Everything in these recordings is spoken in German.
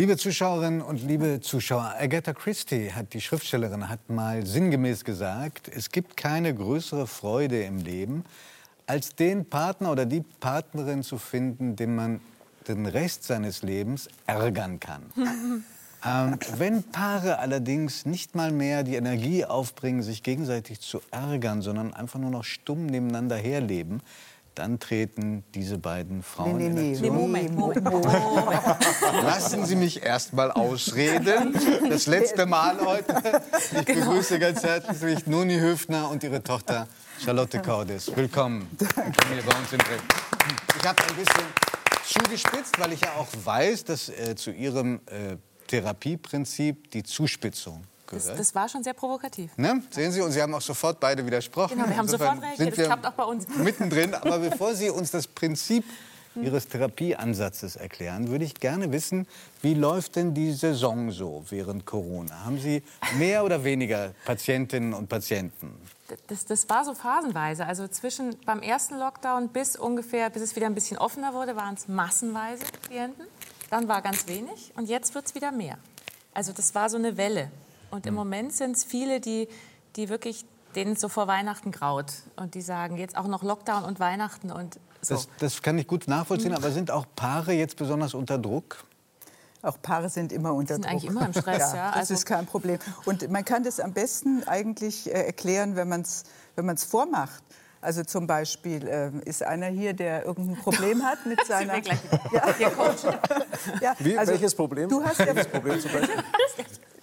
Liebe Zuschauerinnen und liebe Zuschauer, Agatha Christie hat die Schriftstellerin hat mal sinngemäß gesagt, es gibt keine größere Freude im Leben, als den Partner oder die Partnerin zu finden, den man den Rest seines Lebens ärgern kann. ähm, wenn Paare allerdings nicht mal mehr die Energie aufbringen, sich gegenseitig zu ärgern, sondern einfach nur noch stumm nebeneinander herleben, dann treten diese beiden Frauen Nee, nee, in nee. Aktion. Moment, Moment, Lassen Sie mich erst mal ausreden. Das letzte Mal heute. Ich begrüße ganz herzlich Nuni Höfner und ihre Tochter Charlotte Cordes. Willkommen. Willkommen hier bei uns im Dreh. Ich habe ein bisschen zugespitzt, weil ich ja auch weiß, dass äh, zu Ihrem äh, Therapieprinzip die Zuspitzung Das, das war schon sehr provokativ. Ne? Sehen Sie, und Sie haben auch sofort beide widersprochen. Genau, wir haben Insofern sofort reagiert. Das klappt auch bei uns. Mittendrin. Aber bevor Sie uns das Prinzip Ihres Therapieansatzes erklären, würde ich gerne wissen, wie läuft denn die Saison so während Corona? Haben Sie mehr oder weniger Patientinnen und Patienten? Das, das war so phasenweise. Also zwischen beim ersten Lockdown bis ungefähr, bis es wieder ein bisschen offener wurde, waren es massenweise Klienten. Dann war ganz wenig und jetzt wird es wieder mehr. Also das war so eine Welle. Und im Moment sind es viele, die, die wirklich, denen es so vor Weihnachten graut. Und die sagen, jetzt auch noch Lockdown und Weihnachten und so. Das, das kann ich gut nachvollziehen, aber sind auch Paare jetzt besonders unter Druck? Auch Paare sind immer unter sind Druck. eigentlich immer im Stress, ja. Das Also- ist kein Problem. Und man kann das am besten eigentlich äh, erklären, wenn man es wenn man's vormacht. Also zum Beispiel äh, ist einer hier, der irgendein Problem hat mit seiner... wir gleich ja. Ja, Wie, also welches Problem? Du hast ja, welches Problem zum Beispiel?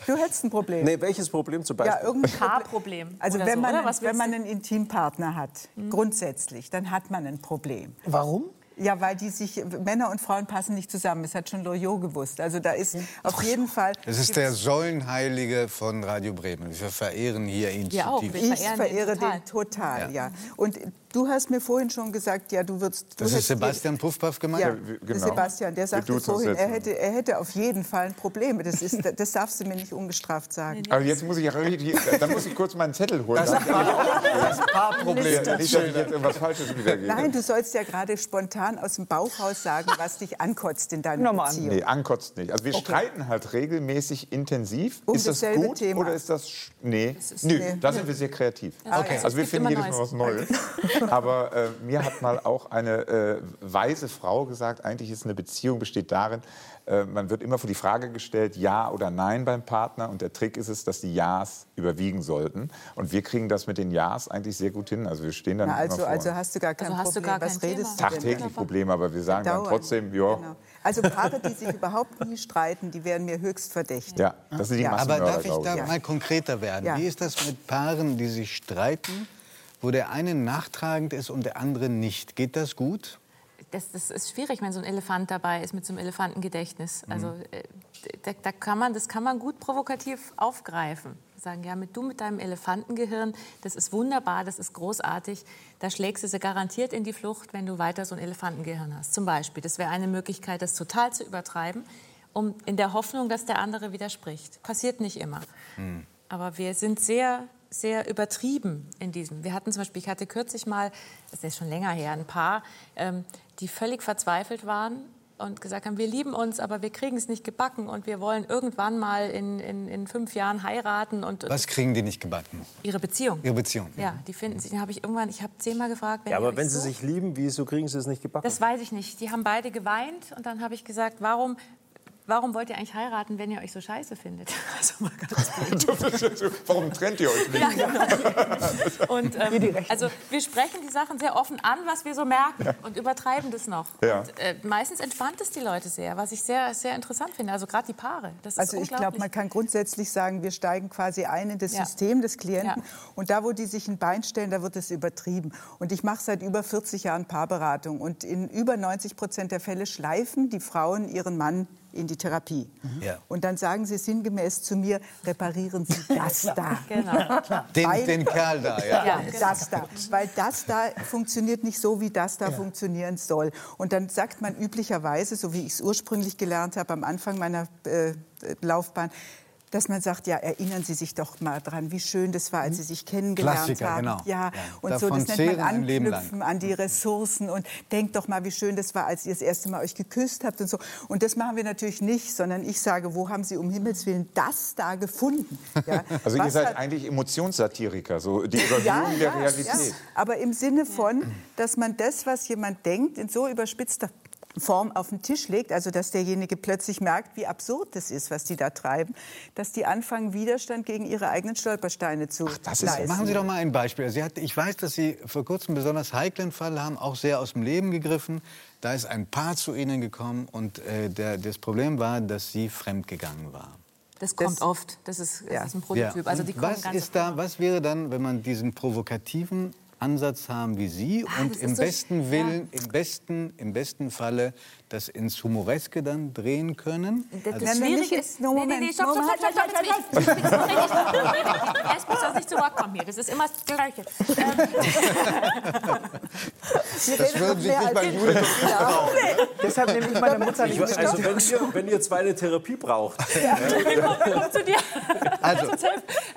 du hättest ein Problem. Nee, welches Problem zum Ja, Beispiel? irgendein Paarproblem. Also wenn so, man, einen, Was wenn man einen Intimpartner hat, grundsätzlich, dann hat man ein Problem. Warum? Ja, weil die sich, Männer und Frauen passen nicht zusammen. Das hat schon Loriot gewusst. Also da ist auf jeden Fall... Das ist der Säulenheilige von Radio Bremen. Wir verehren hier ihn Wir auch. Wir Ich verehren verehre den total. den total, Ja. ja. Und du hast mir vorhin schon gesagt, ja, du würdest... Du Das ist Sebastian Puffpaff gemeint? Ja, genau. Sebastian, der sagte vorhin, er hätte, er hätte auf jeden Fall ein Problem. Das, ist, das darfst du mir nicht ungestraft sagen. Aber jetzt muss ich, richtig- dann muss ich kurz meinen Zettel holen. Das Paarproblem. nicht, dass ich jetzt irgendwas Falsches wiedergebe. Nein, du sollst ja gerade spontan aus dem Bauch raus sagen, was dich ankotzt in deiner Beziehung. Nee, ankotzt nicht. Also wir streiten halt regelmäßig intensiv. Um ist das dasselbe gut Thema. oder ist das... Nee, Nö, nee. da sind wir sehr kreativ. Okay. Also wir finden jedes Mal was Neues. Aber äh, mir hat mal auch eine äh, weise Frau gesagt, eigentlich ist eine Beziehung besteht darin, äh, man wird immer vor die Frage gestellt, ja oder nein beim Partner. Und der Trick ist es, dass die Ja's überwiegen sollten. Und wir kriegen das mit den Ja's eigentlich sehr gut hin. Also wir stehen dann Na, also, immer vor also hast du gar kein Also hast du Problem. gar was kein redest Thema. du tagtäglich Probleme, aber wir sagen dann trotzdem, ja, Genau. Also Paare, die sich überhaupt nie streiten, die wären mir höchst verdächtig. ja, das sind die Ja. Aber darf ich da ich. mal konkreter werden? Ja. Wie ist das mit Paaren, die sich streiten, wo der eine nachtragend ist und der andere nicht? Geht das gut? das, das ist schwierig, wenn so ein Elefant dabei ist mit so einem Elefantengedächtnis. Also äh, da, da kann man, das kann man gut provokativ aufgreifen. Sagen, ja, mit du mit deinem Elefantengehirn, das ist wunderbar, das ist großartig. Da schlägst du sie garantiert in die Flucht, wenn du weiter so ein Elefantengehirn hast. Zum Beispiel, das wäre eine Möglichkeit, das total zu übertreiben, um in der Hoffnung, dass der andere widerspricht. Passiert nicht immer. Aber wir sind sehr, sehr übertrieben in diesem. Wir hatten zum Beispiel, ich hatte kürzlich mal, das ist schon länger her, ein Paar, ähm, die völlig verzweifelt waren und gesagt haben, wir lieben uns, aber wir kriegen es nicht gebacken und wir wollen irgendwann mal in, in, in fünf Jahren heiraten und Was kriegen die nicht gebacken? ihre Beziehung. Ihre Beziehung. Ja, die finden sich. Dann habe ich irgendwann, ich habe zehnmal gefragt, wenn Ja, aber wenn sie so sich lieben, wieso kriegen sie es nicht gebacken? das weiß ich nicht. Die haben beide geweint und dann habe ich gesagt, warum, warum wollt ihr eigentlich heiraten, wenn ihr euch so scheiße findet? Also mal ganz. Warum trennt ihr euch nicht? Ja, genau. Und, ähm, also wir sprechen die Sachen sehr offen an, was wir so merken und übertreiben das noch. Ja. Und, äh, meistens entspannt es die Leute sehr, was ich sehr, sehr interessant finde. Also gerade die Paare. Das ist Also ich glaube, man kann grundsätzlich sagen, wir steigen quasi ein in das Ja. System des Klienten. Ja. Und da, wo die sich ein Bein stellen, da wird es übertrieben. Und ich mache seit über 40 Jahren Paarberatung. Und in über 90 Prozent der Fälle schleifen die Frauen ihren Mann in die Therapie. Ja. Und dann sagen sie sinngemäß zu mir, reparieren Sie das da. Genau. Den, Weil- den Kerl da, ja. Ja, genau. Das da. Weil das da funktioniert nicht so, wie das da funktionieren soll. Und dann sagt man üblicherweise, so wie ich es ursprünglich gelernt habe am Anfang meiner äh, Laufbahn, dass man sagt, ja, erinnern Sie sich doch mal dran, wie schön das war, als Sie sich kennengelernt Klassiker, haben. genau. Ja, Ja, und davon so, das nennt man. Anknüpfen an die Ressourcen und denkt doch mal, wie schön das war, als ihr das erste Mal euch geküsst habt und so. Und das machen wir natürlich nicht, sondern ich sage, wo haben Sie um Himmels Willen das da gefunden? Ja, Also ihr seid hat- eigentlich Emotionssatiriker, so die Überhöhung der Realität. aber im Sinne von, dass man das, was jemand denkt, in so überspitzter Form auf den Tisch legt, also dass derjenige plötzlich merkt, wie absurd das ist, was die da treiben, dass die anfangen, Widerstand gegen ihre eigenen Stolpersteine zu das ist- leisten. Machen Sie doch mal ein Beispiel. Sie hat, ich weiß, dass Sie vor kurzem einen besonders heiklen Fall haben, auch sehr aus dem Leben gegriffen. Da ist ein Paar zu Ihnen gekommen und äh, der, das Problem war, dass sie fremdgegangen war. Das kommt Das- oft. Das ist, das Ja. ist ein Prototyp. Ja. Also die kommen was, ganz ist da, was wäre dann, wenn man diesen provokativen Ansatz haben wie Sie und Ah, das im so besten sch- Willen, im besten, im besten Falle das ins Humoreske dann drehen können? Das, Also- das Schwierige ist. No, Moment. stopp, Moment, stopp, stopp, halt, stopp, stopp, stopp, stopp, stopp, stopp, stopp, stopp. Erst bis das nicht zu Wort kommt hier. Das ist immer das Gleiche. Das würden Sie nicht bei Jule Deshalb nehme ich meine Mutter nicht mit. Also wenn ihr, wenn ihr zwei eine Therapie braucht, wir kommen, wir kommen zu dir. Also,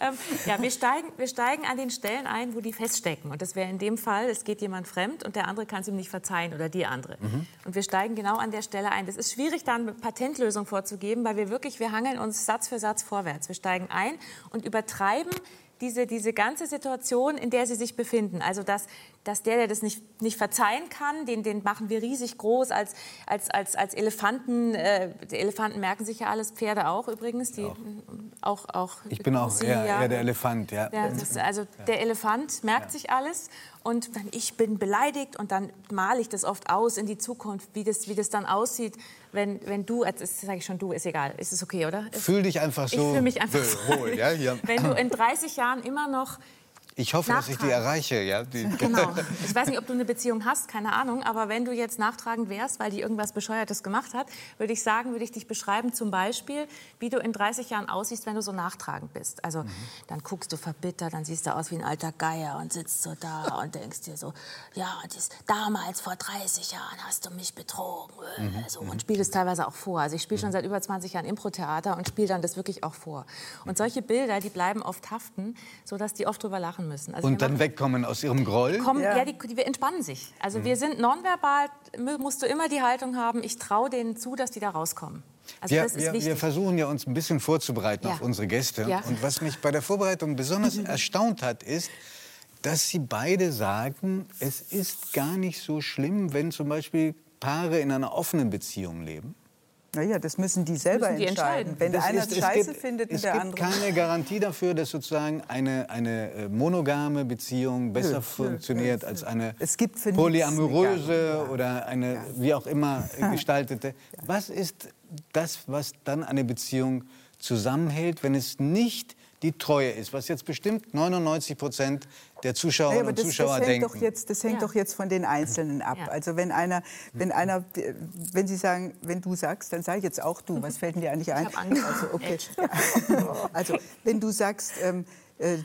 Ähm, ja, wir steigen, wir steigen an den Stellen ein, wo die feststecken. Und das wäre in dem Fall, es geht jemand fremd und der andere kann es ihm nicht verzeihen oder die andere. Und wir steigen genau an der Stelle ein. Das ist schwierig, da eine Patentlösung vorzugeben, weil wir wirklich, wir hangeln uns Satz für Satz vorwärts. Wir steigen ein und übertreiben diese, diese ganze Situation, in der sie sich befinden. Also, dass, dass der, der das nicht, nicht verzeihen kann, den, den machen wir riesig groß als, als, als, als Elefanten. Äh, Elefanten merken sich ja alles, Pferde auch übrigens. Die, auch. Auch, ich bin auch Sie, eher, ja. eher der Elefant, ja. Ja, ist, also der Elefant merkt sich alles und dann ich bin beleidigt und dann male ich das oft aus in die Zukunft, wie das, wie das dann aussieht, wenn, wenn du, das sage ich schon du, ist egal, ist es okay, oder? Fühl dich einfach ich so fühle mich einfach so. wohl, ja, hier. Wenn du in 30 Jahren immer noch Ich hoffe, dass ich die erreiche, ja. Die, Genau. Ich weiß nicht, ob du eine Beziehung hast, keine Ahnung. Aber wenn du jetzt nachtragend wärst, weil die irgendwas Bescheuertes gemacht hat, würde ich sagen, würde ich dich beschreiben, zum Beispiel, wie du in 30 Jahren aussiehst, wenn du so nachtragend bist. Also dann guckst du verbittert, dann siehst du aus wie ein alter Geier und sitzt so da und denkst dir so, ja, das, damals vor 30 Jahren hast du mich betrogen. äh, So, und spiel das teilweise auch vor. Also ich spiele schon seit über 20 Jahren Impro-Theater und spiele dann das wirklich auch vor. Und solche Bilder, die bleiben oft haften, sodass die oft drüber lachen müssen. Also und dann machen- wegkommen aus ihrem Groll. kommen, ja. Ja. die, die entspannen sich. Also wir sind nonverbal, musst du immer die Haltung haben, ich traue denen zu, dass die da rauskommen. Also Wir, das ist wir, wichtig. wir versuchen ja uns ein bisschen vorzubereiten Ja. auf unsere Gäste. Ja. Und was mich bei der Vorbereitung besonders erstaunt hat, ist, dass sie beide sagen, es ist gar nicht so schlimm, wenn zum Beispiel Paare in einer offenen Beziehung leben. Naja, das müssen die selber Müssen die entscheiden. entscheiden. Wenn der Das eine ist- es Scheiße gibt, findet und es der gibt andere... keine Garantie dafür, dass sozusagen eine, eine äh, monogame Beziehung besser nö, funktioniert als eine polyamoröse eine oder eine wie auch immer äh, gestaltete. Was ist das, was dann eine Beziehung zusammenhält, wenn es nicht die Treue ist, was jetzt bestimmt 99 Prozent der Ja, Zuschauerinnen aber und das, Zuschauer das, hängt denken. doch jetzt, das hängt Ja. doch jetzt von den Einzelnen ab. Ja. Also wenn einer, wenn einer, wenn Sie sagen, wenn du sagst, dann sage ich jetzt auch du. Was fällt denn dir eigentlich ein? hab Angst. Also, okay. Also wenn du sagst, ähm, äh,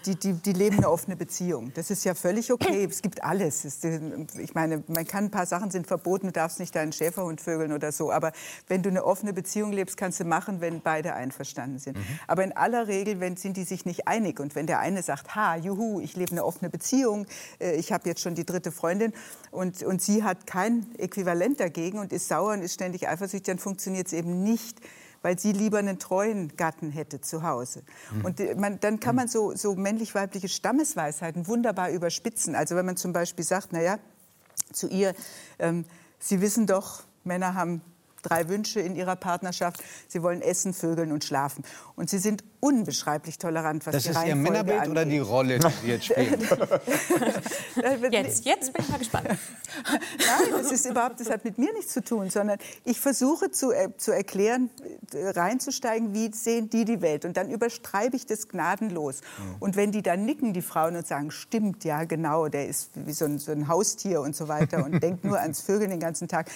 die, die, die leben eine offene Beziehung. Das ist ja völlig okay. Es gibt alles. Es, äh, ich meine, man kann ein paar Sachen sind verboten. Du darfst nicht deinen Schäferhund vögeln oder so. Aber wenn du eine offene Beziehung lebst, kannst du machen, wenn beide einverstanden sind. Aber in aller Regel, wenn sind die sich nicht einig und wenn der eine sagt, ha, juhu, ich lebe eine offene Beziehung, äh, ich habe jetzt schon die dritte Freundin und, und sie hat kein Äquivalent dagegen und ist sauer und ist ständig eifersüchtig, dann funktioniert es eben nicht weil sie lieber einen treuen Gatten hätte zu Hause. Und äh, man, dann kann man so, so männlich-weibliche Stammesweisheiten wunderbar überspitzen. Also wenn man zum Beispiel sagt, naja, zu ihr, ähm, Sie wissen doch, Männer haben drei Wünsche in ihrer Partnerschaft. Sie wollen essen, vögeln und schlafen. Und sie sind unbeschreiblich tolerant, was Das die ist Ihr Männerbild angeht. oder die Rolle, die Sie jetzt spielen? Jetzt, jetzt bin ich mal gespannt. Nein, das ist überhaupt, das hat mit mir nichts zu tun, sondern ich versuche zu, äh, zu erklären, äh, reinzusteigen, wie sehen die die Welt. Und dann überstreibe ich das gnadenlos. Und wenn die dann nicken, die Frauen, und sagen, stimmt, ja, genau, der ist wie so ein, so ein Haustier und so weiter und denkt nur ans Vögeln den ganzen Tag.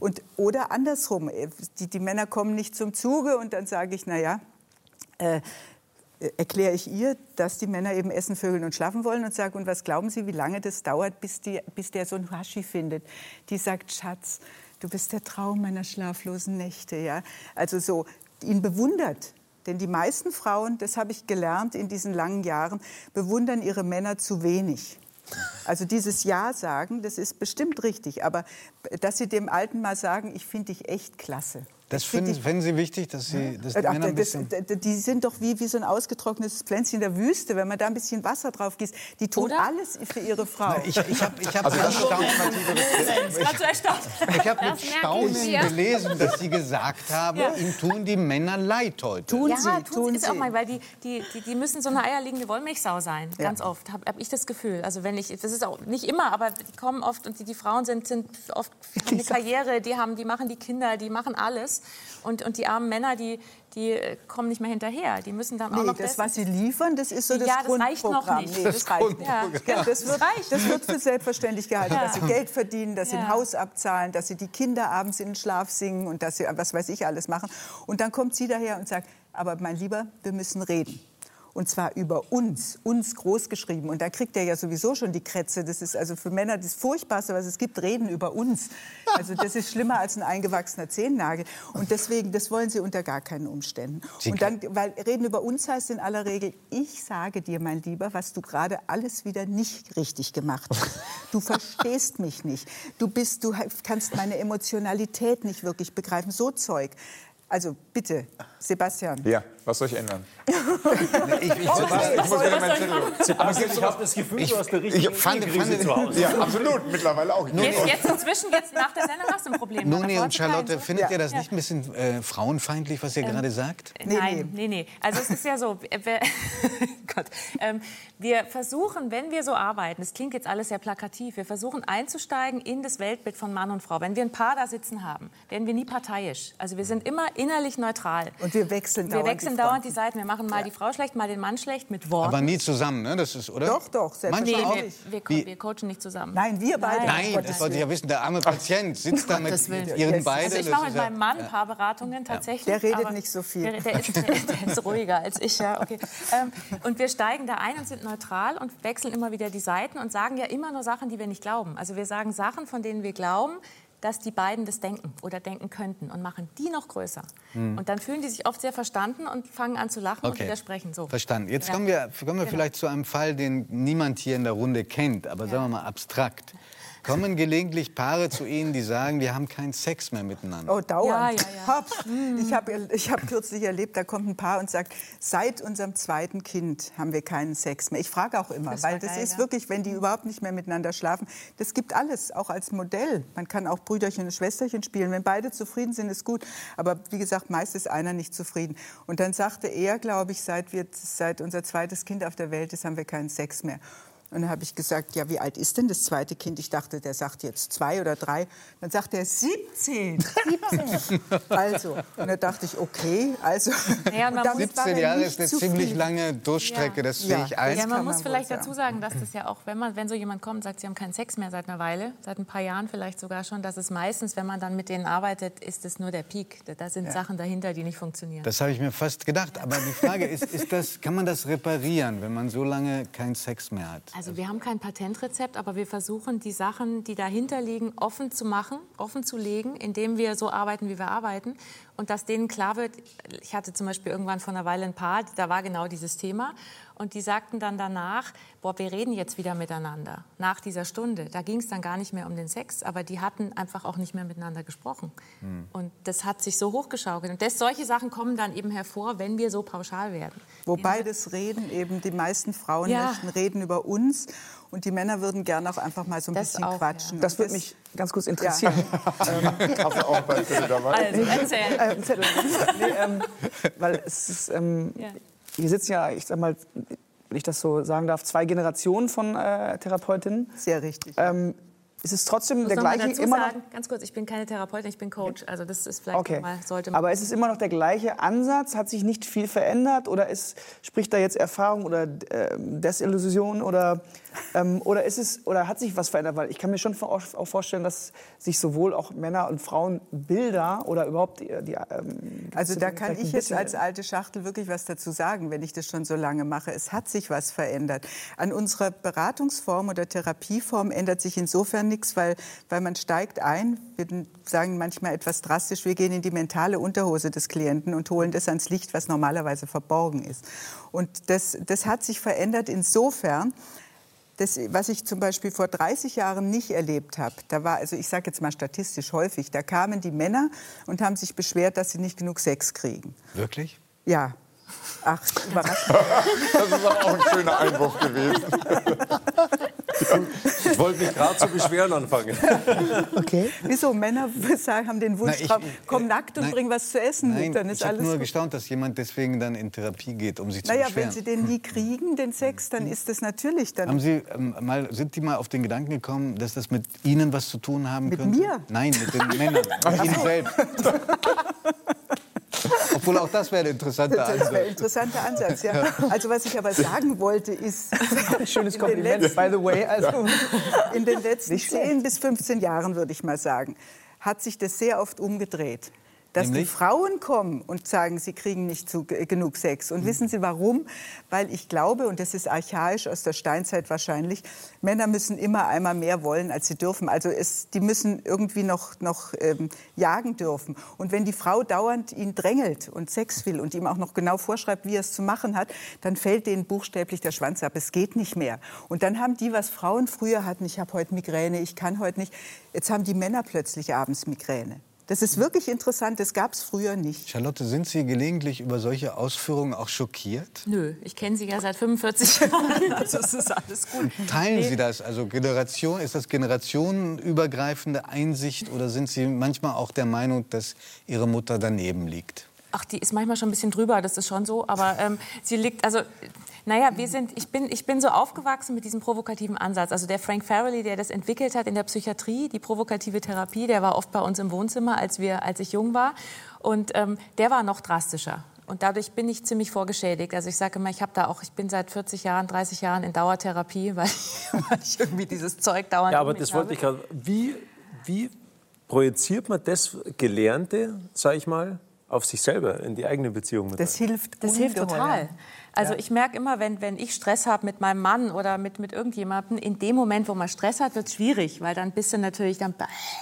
Und, oder andersrum, äh, die, die Männer kommen nicht zum Zuge und dann sage ich, na ja, äh, erkläre ich ihr, dass die Männer eben essen, vögeln und schlafen wollen und sage, und was glauben Sie, wie lange das dauert, bis, die, bis der so ein Haschi findet? Die sagt, Schatz, du bist der Traum meiner schlaflosen Nächte. Ja? Also so, ihn bewundert Denn die meisten Frauen, das habe ich gelernt in diesen langen Jahren, bewundern ihre Männer zu wenig. Also dieses Ja sagen, das ist bestimmt richtig. Aber dass Sie dem Alten mal sagen, ich finde dich echt klasse. Das finden, finden Sie wichtig, dass Sie dass die Ach, Männer ein das, bisschen... das, die sind doch wie, wie so ein ausgetrocknetes Pflänzchen in der Wüste. Wenn man da ein bisschen Wasser drauf gießt, die tun Oder? alles für ihre Frau. Ich, ich habe ich hab Also das staunt Ich bin so erstaunt. Ich habe mit Staunen ja. gelesen, dass Sie gesagt haben, Ja. ihm tun die Männer leid heute. Tun ja, sie, tun, tun sie. Ist auch mal, weil die, die, die, die müssen so eine eierlegende Wollmilchsau sein, ganz oft, habe hab ich das Gefühl. Also wenn ich, das ist auch nicht immer, aber die kommen oft und die, die Frauen sind, sind oft eine Karriere, die haben, die machen die Kinder, die machen alles und, und die armen Männer, die, die äh, kommen nicht mehr hinterher. Die müssen dann auch Nee, noch das, was sie liefern, das ist so das Ja, das reicht noch nicht. Nee, das, Das reicht nicht. Ja. Ja, das, wird, das wird für selbstverständlich gehalten, dass sie Geld verdienen, dass sie ein Ja. Haus abzahlen, dass sie die Kinder abends in den Schlaf singen und dass sie was weiß ich alles machen. Und dann kommt sie daher und sagt, aber mein Lieber, wir müssen reden. Und zwar über uns, uns groß geschrieben. Und da kriegt er ja sowieso schon die Krätze. Das ist also für Männer das Furchtbarste, was es gibt, reden über uns. Also das ist schlimmer als ein eingewachsener Zehennagel. Und deswegen, das wollen sie unter gar keinen Umständen. Und dann, weil reden über uns heißt in aller Regel, ich sage dir, mein Lieber, was du gerade alles wieder nicht richtig gemacht hast. Du verstehst mich nicht. Du bist, du kannst meine Emotionalität nicht wirklich begreifen. So Zeug. Also bitte, Sebastian. Ja, was soll ich ändern? Ich, ich, Ich muss wieder meinen Zettel. Sebastian, ich habe das Gefühl, du hast eine richtige ich fand- fand- zu Hause. Ja, absolut, mittlerweile auch. Jetzt, jetzt inzwischen, jetzt nach der Sendung hast du ein Problem. Noni Davor und Charlotte, findet ihr das nicht ein bisschen äh, frauenfeindlich, was ihr gerade sagt? Nee, Nein, nee, nee. Also es ist ja so, wir, Gott, ähm, wir versuchen, wenn wir so arbeiten, das klingt jetzt alles sehr plakativ, wir versuchen einzusteigen in das Weltbild von Mann und Frau. Wenn wir ein Paar da sitzen haben, werden wir nie parteiisch. Also wir sind immer innerlich neutral. Und wir wechseln Wir dauernd wechseln die dauernd die. Seiten. Wir machen mal die Frau schlecht, mal den Mann schlecht mit Worten. Aber nie zusammen, ne? Das ist, oder? Doch, doch, nee, selbstverständlich. wir, wir, Wie? wir coachen nicht zusammen. Nein, wir beide. Nein, Gottes das wollte ich ja wissen. Der arme Patient sitzt da mit ihren Yes. beiden. Also ich mache mit ja- meinem Mann Paarberatungen tatsächlich. Der redet nicht so viel. Der, der, ist, der, der ist ruhiger als ich, ja, okay. Ähm, und wir steigen da ein und sind neutral und wechseln immer wieder die Seiten und sagen ja immer nur Sachen, die wir nicht glauben. Also wir sagen Sachen, von denen wir glauben, dass die beiden das denken oder denken könnten und machen die noch größer. Und dann fühlen die sich oft sehr verstanden und fangen an zu lachen und Okay. widersprechen. So. Verstanden. Jetzt Ja. kommen wir, kommen wir Genau. vielleicht zu einem Fall, den niemand hier in der Runde kennt, aber sagen wir mal abstrakt. Kommen gelegentlich Paare zu Ihnen, die sagen, wir haben keinen Sex mehr miteinander. Oh, dauernd. Ja, ja, ja. Hopp. Ich habe ich hab kürzlich erlebt, da kommt ein Paar und sagt, seit unserem zweiten Kind haben wir keinen Sex mehr. Ich frage auch immer, Das weil das geil, ist ja. wirklich, wenn die überhaupt nicht mehr miteinander schlafen, das gibt alles, auch als Modell. Man kann auch Brüderchen und Schwesterchen spielen. Wenn beide zufrieden sind, ist gut. Aber wie gesagt, meist ist einer nicht zufrieden. Und dann sagte er, glaube ich, seit, wir, seit unser zweites Kind auf der Welt ist, haben wir keinen Sex mehr. Und dann habe ich gesagt, ja, wie alt ist denn das zweite Kind? Ich dachte, der sagt jetzt zwei oder drei. Dann sagt er 17. 17. Also, und da dachte ich, okay, also. Ja, und man damit muss- war 17 er Jahre ist eine ziemlich viel. lange Durststrecke, Ja. das sehe Ja. ich ein. Ja, man man muss wohl vielleicht sagen. dazu sagen, dass das ja auch, wenn, man, wenn so jemand kommt und sagt, sie haben keinen Sex mehr seit einer Weile, seit ein paar Jahren vielleicht sogar schon, dass es meistens, wenn man dann mit denen arbeitet, ist es nur der Peak. Da- sind Sachen dahinter, die nicht funktionieren. Das habe ich mir fast gedacht. Aber die Frage ist, ist das, kann man das reparieren, wenn man so lange keinen Sex mehr hat? Also wir haben kein Patentrezept, aber wir versuchen, die Sachen, die dahinter liegen, offen zu machen, offen zu legen, indem wir so arbeiten, wie wir arbeiten. Und dass denen klar wird, ich hatte zum Beispiel irgendwann vor einer Weile ein Paar, da war genau dieses Thema. Und die sagten dann danach, boah, wir reden jetzt wieder miteinander, nach dieser Stunde. Da ging es dann gar nicht mehr um den Sex, aber die hatten einfach auch nicht mehr miteinander gesprochen. Und das hat sich so hochgeschaukelt. Und das, solche Sachen kommen dann eben hervor, wenn wir so pauschal werden. Wobei das Reden eben, die meisten Frauen Ja. möchten reden über uns und die Männer würden gerne auch einfach mal so ein Das bisschen auch, quatschen. Das Und würde mich ganz kurz interessieren. Hast du auch bei dabei? Also erzähl. Äh, Zettel. nee, ähm, weil es ist, ähm, Ja. hier sitzen ja, ich sag mal, wenn ich das so sagen darf, zwei Generationen von äh, Therapeutinnen. Sehr richtig. Ähm, ist es trotzdem muss der noch gleiche dazu immer noch? sagen, ganz kurz, ich bin keine Therapeutin, ich bin Coach. Also das ist vielleicht Okay. noch mal, sollte man Aber ist es immer noch der gleiche Ansatz? Hat sich nicht viel verändert? Oder ist, spricht da jetzt Erfahrung oder äh, Desillusion? Oder, ähm, oder, ist es, oder hat sich was verändert? Weil ich kann mir schon auch vorstellen, dass sich sowohl auch Männer und Frauen Bilder oder überhaupt die, die ähm, Also da kann ich jetzt als alte Schachtel wirklich was dazu sagen, wenn ich das schon so lange mache. Es hat sich was verändert. An unserer Beratungsform oder Therapieform ändert sich insofern nichts, weil, weil man steigt ein. Wir sagen manchmal etwas drastisch, wir gehen in die mentale Unterhose des Klienten und holen das ans Licht, was normalerweise verborgen ist. Und das, das hat sich verändert insofern, das, was ich zum Beispiel vor 30 Jahren nicht erlebt habe, da war, also ich sage jetzt mal statistisch häufig, da kamen die Männer und haben sich beschwert, dass sie nicht genug Sex kriegen. Wirklich? Ja. Ach, überraschend. Das ist aber auch ein schöner Einbruch gewesen. Ich wollte mich gerade zu beschweren anfangen. Okay. Wieso? Männer sagen, haben den Wunsch, ich- drauf, komm nackt und nein, bring was zu essen Nein, mit, dann ist ich habe alles nur gestaunt, dass jemand deswegen dann in Therapie geht, um sich zu Naja, beschweren. wenn sie den nie kriegen, den Sex, dann ist das natürlich dann. Haben Sie ähm, mal, sind die mal auf den Gedanken gekommen, dass das mit Ihnen was zu tun haben Mit könnte? mir? Nein, mit den Männern, mit Ihnen selbst. Obwohl auch das wäre ein interessanter Das wäre ein Ansatz. interessanter Ansatz, ja. Also was ich aber sagen wollte, ist, Schönes Kompliment, letzten- by the way. Also, in den letzten 10 bis 15 Jahren, würde ich mal sagen, hat sich das sehr oft umgedreht. Dass Nämlich? die Frauen kommen und sagen, sie kriegen nicht zu, äh, genug Sex. Und wissen Sie warum? Weil ich glaube, und das ist archaisch aus der Steinzeit wahrscheinlich, Männer müssen immer einmal mehr wollen, als sie dürfen. Also es, die müssen irgendwie noch, noch ähm, jagen dürfen. Und wenn die Frau dauernd ihn drängelt und Sex will und ihm auch noch genau vorschreibt, wie er es zu machen hat, dann fällt denen buchstäblich der Schwanz ab. Es geht nicht mehr. Und dann haben die, was Frauen früher hatten, ich habe heute Migräne, ich kann heute nicht, jetzt haben die Männer plötzlich abends Migräne. Das ist wirklich interessant, das gab es früher nicht. Charlotte, sind Sie gelegentlich über solche Ausführungen auch schockiert? Nö, ich kenne sie ja seit 45 Jahren. Also es ist alles gut. Teilen Sie das? Also Generation, ist das generationenübergreifende Einsicht oder sind Sie manchmal auch der Meinung, dass Ihre Mutter daneben liegt? Ach, die ist manchmal schon ein bisschen drüber, das ist schon so. Aber ähm, sie liegt, also, naja, wir sind, ich bin, ich bin so aufgewachsen mit diesem provokativen Ansatz. Also der Frank Farrelly, der das entwickelt hat in der Psychiatrie, die provokative Therapie, der war oft bei uns im Wohnzimmer, als, wir, als ich jung war. Und ähm, der war noch drastischer. Und dadurch bin ich ziemlich vorgeschädigt. Also ich sage immer, ich habe da auch, ich bin seit 40 Jahren, 30 Jahren in Dauertherapie, weil, weil ich irgendwie dieses Zeug dauernd Ja, aber das wollte habe. ich gerade. Wie, wie projiziert man das Gelernte, sag ich mal, auf sich selber, in die eigene Beziehung mit Das hilft Das hilft total. Also ich merke immer, wenn, wenn ich Stress habe mit meinem Mann oder mit, mit irgendjemandem, in dem Moment, wo man Stress hat, wird es schwierig, weil dann bist du natürlich, dann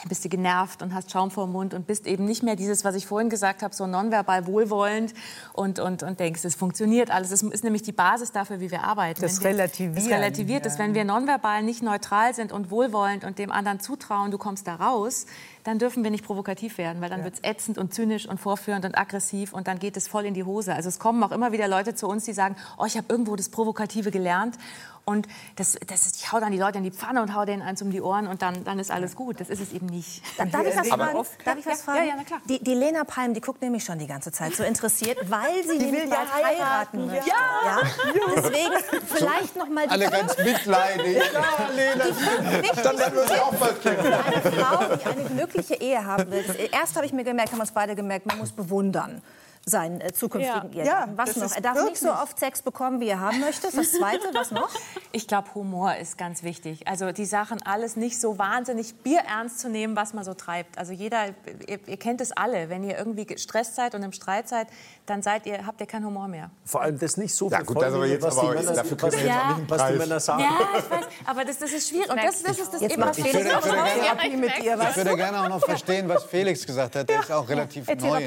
bist du genervt und hast Schaum vor dem Mund und bist eben nicht mehr dieses, was ich vorhin gesagt habe, so nonverbal wohlwollend und, und, und denkst, es funktioniert alles. Das ist nämlich die Basis dafür, wie wir arbeiten. Das Wenn wir- Relativieren, Das relativiert ist. Wenn wir nonverbal nicht neutral sind und wohlwollend und dem anderen zutrauen, du kommst da raus, dann dürfen wir nicht provokativ werden, weil dann wird es ätzend und zynisch und vorführend und aggressiv und dann geht es voll in die Hose. Also es kommen auch immer wieder Leute zu uns, die sagen, oh, ich habe irgendwo das Provokative gelernt und das, das ist, ich hau dann die Leute in die Pfanne und hau denen eins um die Ohren und dann, dann ist alles gut. Das ist es eben nicht. Darf ich was erleben fragen? oft- Darf ich was Ja, fragen? ja, na klar. Die, die Lena Palm, die guckt nämlich schon die ganze Zeit so interessiert, weil sie nämlich will ja bald heiraten heiraten, möchte. Ja. Deswegen vielleicht noch mal die Alle ganz mitleidig. Dann werden wir uns auch mal kennen. Eine Frau, die eine glückliche Ehe haben will. Erst habe ich mir gemerkt, haben wir uns beide gemerkt, man muss bewundern seinen äh, zukünftigen Ja. Ehegatten. Ja, Was noch? Er darf nicht so wirklich- oft Sex bekommen, wie er haben möchte. Das Zweite. Was noch? Ich glaube, Humor ist ganz wichtig. Also die Sachen alles nicht so wahnsinnig bierernst zu nehmen, was man so treibt. Also jeder, ihr, ihr kennt es alle, wenn ihr irgendwie gestresst seid und im Streit seid, dann seid ihr, habt ihr keinen Humor mehr. Vor allem das nicht so Ja, viel gut, das aber vollnehmen, jetzt was die aber- Männer, dafür was, auch nicht was die Preis. Männer sagen. Ja, ich weiß, aber das, das ist schwierig. Und das, das ist das Jetzt eben, was Felix auch auch schon sagt. Therapie mit ihr, Ich würde gerne auch noch verstehen, was Felix gesagt hat. Der ist auch relativ neu.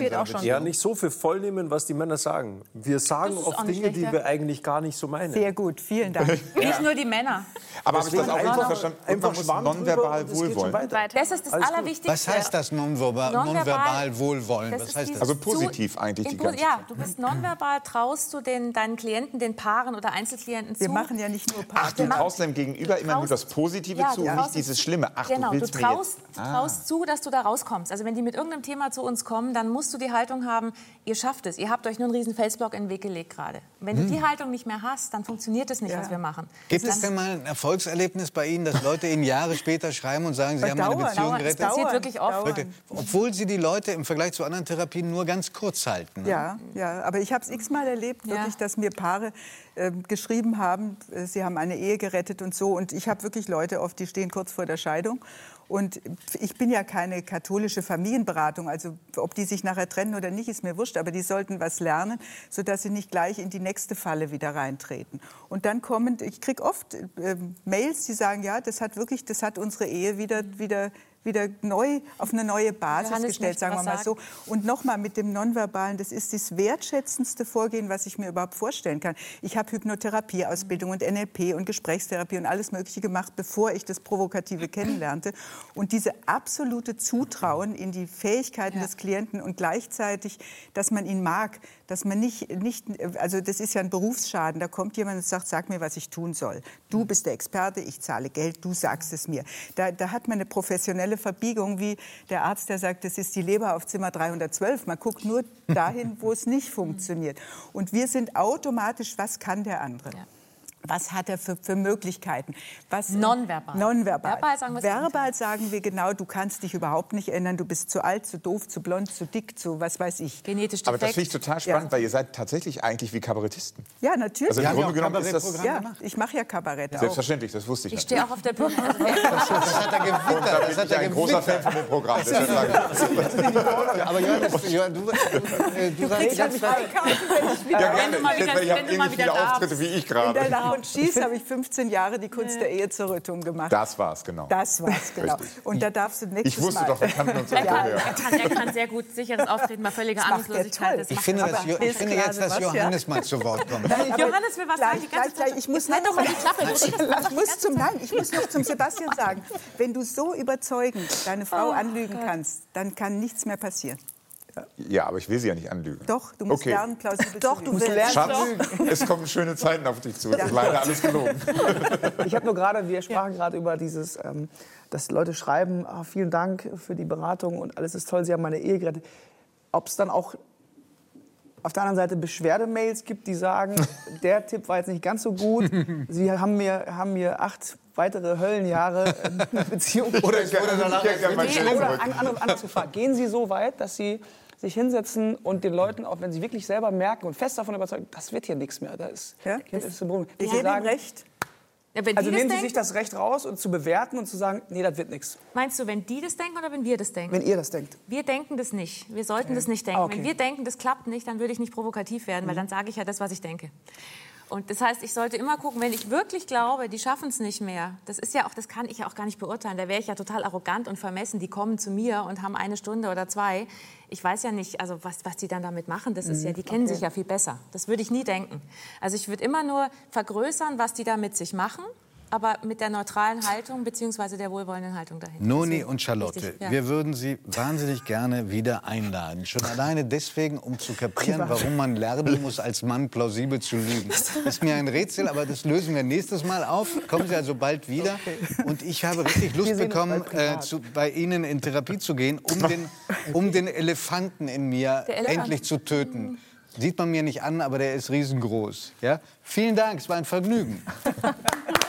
Ja, nicht so viel vollnehmen, was die Männer sagen. Wir sagen oft Dinge, die schlecht, wir ja. eigentlich gar nicht so meinen. Sehr gut, vielen Dank. Nicht nur die Männer. Aber habe ich das auch Einfach- verstanden? Einfach muss nonverbal wohlwollen. weiter. Das ist das Alles. Allerwichtigste. Was heißt das nonverbal, Nonverbal- wohlwollen? Das Was heißt das? Also positiv zu- eigentlich die ganze Ja, Zeit. du bist nonverbal, traust du den, deinen Klienten, den Paaren oder Einzelklienten Wir zu. machen ja nicht nur Ach, Partner. du traust deinem Gegenüber immer nur das Positive Ja, zu und nicht dieses es- Schlimme. Ach, genau, du willst du mir traust, jetzt... Ah. traust zu, dass du da rauskommst. Also wenn die mit irgendeinem Thema zu uns kommen, dann musst du die Haltung haben, ihr schafft es. Ihr habt euch nur einen riesen Felsblock in den Weg gelegt gerade. Wenn Hm. du die Haltung nicht mehr hast, dann funktioniert es nicht, Ja. was wir machen. Gibt es denn mal ein Erfolgserlebnis bei Ihnen, dass Leute Ihnen Jahre später schreiben und sagen, Sie haben eine Beziehung dauern, gerettet? Das passiert wirklich oft. dauern. Obwohl Sie die Leute im Vergleich zu anderen Therapien nur ganz kurz halten. ne? Ja, ja, aber ich habe es x-mal erlebt, Ja. wirklich, dass mir Paare ähm, geschrieben haben, äh, sie haben eine Ehe gerettet und so. Und ich habe wirklich Leute oft, die stehen kurz vor der Scheidung Und ich bin ja keine katholische Familienberatung, also ob die sich nachher trennen oder nicht, ist mir wurscht, aber die sollten was lernen, sodass sie nicht gleich in die nächste Falle wieder reintreten. Und dann kommen, ich kriege oft äh, Mails, die sagen, ja, das hat wirklich, das hat unsere Ehe wieder, wieder wieder neu auf eine neue Basis Johannes gestellt, sagen wir mal so. Und nochmal mit dem Nonverbalen, das ist das wertschätzendste Vorgehen, was ich mir überhaupt vorstellen kann. Ich habe Hypnotherapieausbildung und NLP und Gesprächstherapie und alles Mögliche gemacht, bevor ich das Provokative kennenlernte. Und diese absolute Zutrauen in die Fähigkeiten des Klienten und gleichzeitig, dass man ihn mag, dass man nicht, nicht, also das ist ja ein Berufsschaden, da kommt jemand und sagt, sag mir, was ich tun soll. Du bist der Experte, ich zahle Geld, du sagst es mir. Da, da hat man eine professionelle Verbiegung, wie der Arzt, der sagt, das ist die Leber auf Zimmer 312. Man guckt nur dahin, wo es nicht funktioniert. Und wir sind automatisch, was kann der andere? Was hat er für, für Möglichkeiten? Was, Nonverbal. Nonverbal. Verbal sagen Verbal sagen wir genau, du kannst dich überhaupt nicht ändern. Du bist zu alt, zu doof, zu blond, zu dick, zu was weiß ich. Genetisch Aber das defekt. finde ich total spannend, weil ihr seid tatsächlich eigentlich wie Kabarettisten. Ja, natürlich. Also im ja Grunde genommen ist das ja, ich mache ja Kabarett auch. selbstverständlich, das wusste ich. Ich stehe auch auf der Bühne. Das hat er Und da gewittert. Das bin hat ich er ein großer Fan von dem Programm. Ich, Aber Johannes, Johann, du, äh, du sagst ganz ja, gerne. du mal wieder- Ich habe wenn du mal ähnlich wieder viele darfst. Auftritte wie ich gerade. Und Schieß habe ich 15 Jahre die Kunst der Ehe zur Rettung gemacht. Das war's, genau. Das war's, genau. Richtig. Und da darfst du nächstes Ich wusste Mal. doch, wir kannten uns ja er, kann, er, kann, er kann sehr gut sicheres Auftreten bei völliger Das er Ahnungslosigkeit. Das Ich macht finde, Jo- ich finde jetzt, dass Johannes mal zu Wort kommt. Johannes will was Gleich, sagen die ganze gleich, Zeit. gleich. Ich muss halt doch mal die Klappe. Du redest Ich muss zum, nein, ich muss noch zum Sebastian sagen, wenn du so überzeugend deine Frau Oh anlügen kannst, dann kann nichts mehr passieren. Ja, aber ich will sie ja nicht anlügen. Doch, du musst Okay. lernen, plausibel Doch, du lügen. willst. Schatz, es kommen schöne Zeiten auf dich zu. Es ist leider alles gelogen. Ich habe nur gerade, wir sprachen gerade über dieses, ähm, dass Leute schreiben, ah, vielen Dank für die Beratung und alles ist toll, Sie haben meine Ehe gerettet. Ob es dann auch auf der anderen Seite Beschwerdemails gibt, die sagen, der Tipp war jetzt nicht ganz so gut, Sie haben mir, haben mir acht weitere Höllenjahre ähm, Beziehung Oder, oder danach Nee, oder an, andere, andere zu fragen. Gehen Sie so weit, dass Sie sich hinsetzen und den Leuten, auch wenn sie wirklich selber merken und fest davon überzeugen, das wird hier nichts mehr, da ist, Ja? Kind ist im Brunnen. Ich sagen, recht. Ja, wenn also das nehmen Sie sich das Recht raus und zu bewerten und zu sagen, nee, das wird nichts. meinst du, wenn die das denken oder wenn wir das denken? Wenn ihr das denkt. Wir denken das nicht. Wir sollten das nicht denken. Ah, okay. Wenn wir denken, das klappt nicht, dann würde ich nicht provokativ werden, weil dann sage ich ja das, was ich denke. Und das heißt, ich sollte immer gucken, wenn ich wirklich glaube, die schaffen es nicht mehr. Das ist ja auch, das kann ich ja auch gar nicht beurteilen. Da wäre ich ja total arrogant und vermessen. Die kommen zu mir und haben eine Stunde oder zwei. Ich weiß ja nicht, also was, was die dann damit machen. Das ist ja, die kennen sich ja viel besser. Das würde ich nie denken. Also ich würde immer nur vergrößern, was die da mit sich machen. Aber mit der neutralen Haltung bzw. der wohlwollenden Haltung dahinter. Noni Deswegen und Charlotte, richtig, ja. wir würden Sie wahnsinnig gerne wieder einladen. Schon alleine deswegen, um zu kapieren, warum man lernen muss, als Mann plausibel zu lügen. Das ist mir ein Rätsel, aber das lösen wir nächstes Mal auf. Kommen Sie also bald wieder. Und ich habe richtig Lust bekommen, äh, zu, bei Ihnen in Therapie zu gehen, um den, um den Elefanten in mir Elefant. endlich zu töten. Sieht man mir nicht an, aber der ist riesengroß. Ja? Vielen Dank, es war ein Vergnügen.